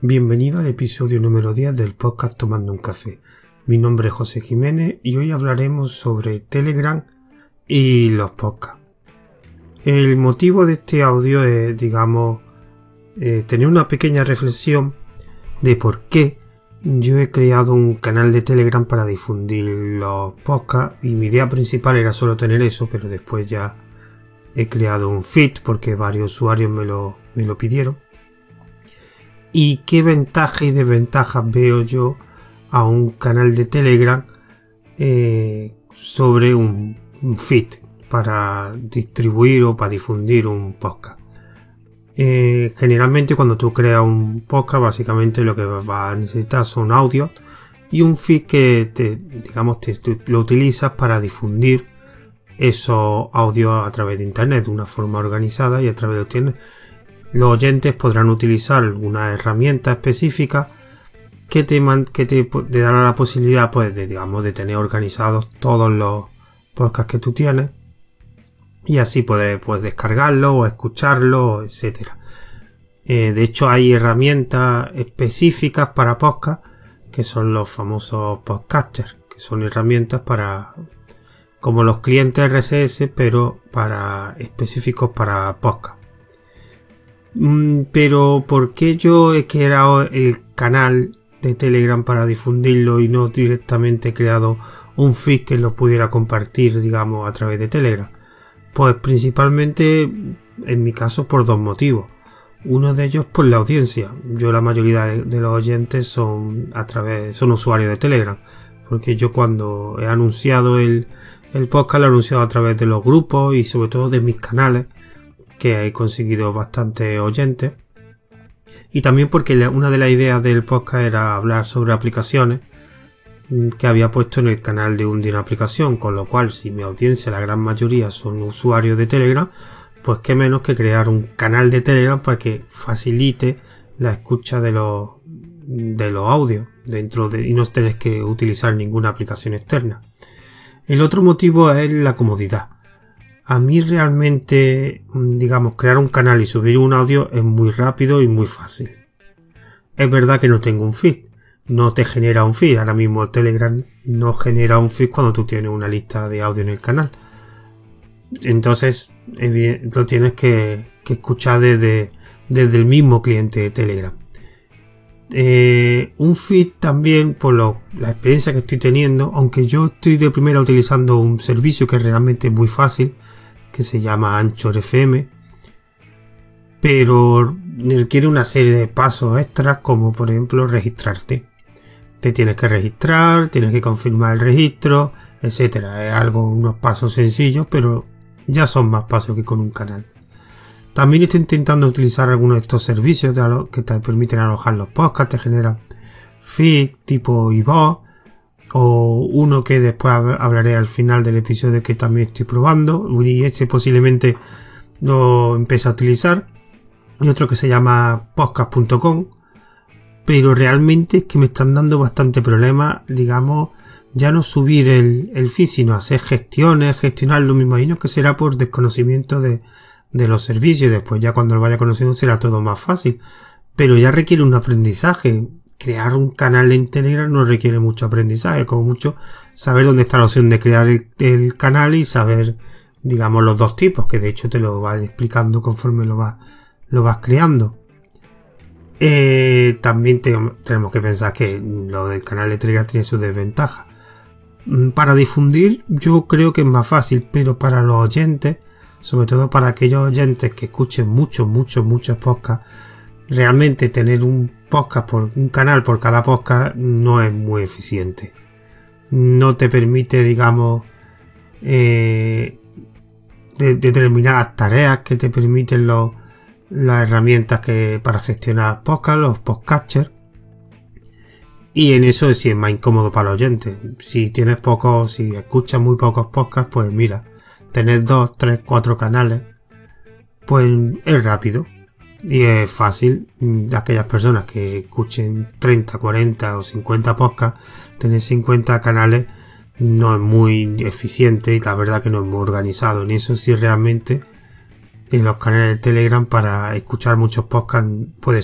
Bienvenido al episodio número 10 del podcast Tomando un café. Mi nombre es José Jiménez y hoy hablaremos sobre Telegram y los podcasts. El motivo de este audio es, digamos, eh, tener una pequeña reflexión de por qué yo he creado un canal de Telegram para difundir los podcasts y mi idea principal era solo tener eso, pero después ya he creado un feed porque varios usuarios me lo, me lo pidieron y qué ventajas y desventajas veo yo a un canal de Telegram eh, sobre un, feed para distribuir o para difundir un podcast. Eh, generalmente cuando tú creas un podcast básicamente lo que vas a necesitar son audios y un feed que te, digamos te, lo utilizas para difundir esos audios a través de internet de una forma organizada y a través de tienes los oyentes podrán utilizar alguna herramienta específica que te, que te, dará la posibilidad pues de digamos de tener organizados todos los podcasts que tú tienes. Y así puedes, pues, descargarlo o escucharlo etcétera. Eh, de hecho hay herramientas específicas para podcast que son los famosos podcasters que son herramientas para como los clientes RSS pero para específicos para podcast pero ¿por qué yo he creado el canal de Telegram para difundirlo y no directamente he creado un feed que lo pudiera compartir, digamos, a través de Telegram? Pues principalmente, en mi caso, por dos motivos. Uno de ellos por la audiencia. Yo la mayoría de, los oyentes son a través, son usuarios de Telegram. Porque yo cuando he anunciado el, el podcast lo he anunciado a través de los grupos y sobre todo de mis canales que he conseguido bastante oyentes. Y también porque una de las ideas del podcast era hablar sobre aplicaciones mm, que había puesto en el canal de un una aplicación, con lo cual si mi audiencia, la gran mayoría son usuarios de Telegram, pues qué menos que crear un canal de Telegram para que facilite la escucha de los de los audios dentro de y no tenés que utilizar ninguna aplicación externa. El otro motivo es la comodidad. A mí realmente, mm, digamos, crear un canal y subir un audio es muy rápido y muy fácil. Es verdad que no tengo un feed. No te genera un feed. Ahora mismo Telegram no genera un feed cuando tú tienes una lista de audio en el canal. Entonces, lo tienes que, escuchar desde, el mismo cliente de Telegram. Eh, un feed también, por la experiencia que estoy teniendo, aunque yo estoy de primera utilizando un servicio que es realmente muy fácil, que se llama Anchor FM, pero requiere una serie de pasos extras como por ejemplo registrarte. Te tienes que registrar, tienes que confirmar el registro, etcétera. Es algo, unos pasos sencillos, pero ya son más pasos que con un canal. También estoy intentando utilizar algunos de estos servicios que te permiten alojar los podcasts, te generan feed tipo iVoox, o uno que después hablaré al final del episodio que también estoy probando y ese posiblemente lo empiece a utilizar y otro que se llama podcast.com pero realmente es que me están dando bastante problemas digamos ya no subir el, el feed sino hacer gestiones gestionarlo me imagino que será por desconocimiento de, de los servicios después ya cuando lo vaya conociendo será todo más fácil pero ya requiere un aprendizaje crear un canal en Telegram no requiere mucho aprendizaje, como mucho saber dónde está la opción de crear el, canal y saber, digamos, los dos tipos, que de hecho te lo van explicando conforme lo vas, lo vas creando. Eh, también tenemos que pensar que lo del canal de Telegram tiene su desventaja. Mm, para difundir yo creo que es más fácil, pero para los oyentes, sobre todo para aquellos oyentes que escuchen muchos, muchos, muchos podcasts, realmente tener un podcast por un canal por cada podcast no es muy eficiente. No te permite, digamos, eh, determinadas tareas que te permiten los, las herramientas que para gestionar podcast, los podcasters. Y en eso sí es más incómodo para el oyente. Si tienes pocos, si escuchas muy pocos podcasts, pues mira, tener dos, tres, cuatro canales, pues es rápido y es fácil mm, aquellas personas que escuchen 30, 40 o 50 podcasts, tener 50 canales no es muy eficiente y la verdad que no es muy organizado. Ni eso sí realmente en los canales de Telegram para escuchar muchos podcasts puede